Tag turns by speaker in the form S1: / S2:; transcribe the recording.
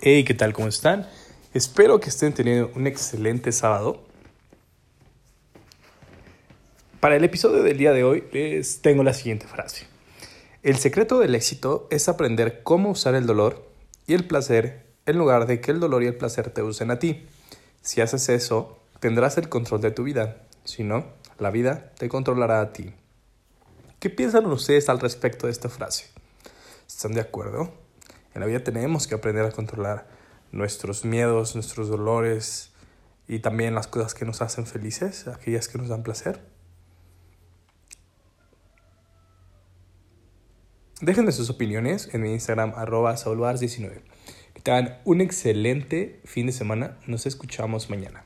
S1: Hey, ¿qué tal? ¿Cómo están? Espero que estén teniendo un excelente sábado. Para el episodio del día de hoy les tengo la siguiente frase. El secreto del éxito es aprender cómo usar el dolor y el placer en lugar de que el dolor y el placer te usen a ti. Si haces eso, tendrás el control de tu vida. Si no, la vida te controlará a ti. ¿Qué piensan ustedes al respecto de esta frase? ¿Están de acuerdo? En la vida tenemos que aprender a controlar nuestros miedos, nuestros dolores y también las cosas que nos hacen felices, aquellas que nos dan placer. Déjenme sus opiniones en mi Instagram arroba 19 Que tengan un excelente fin de semana. Nos escuchamos mañana.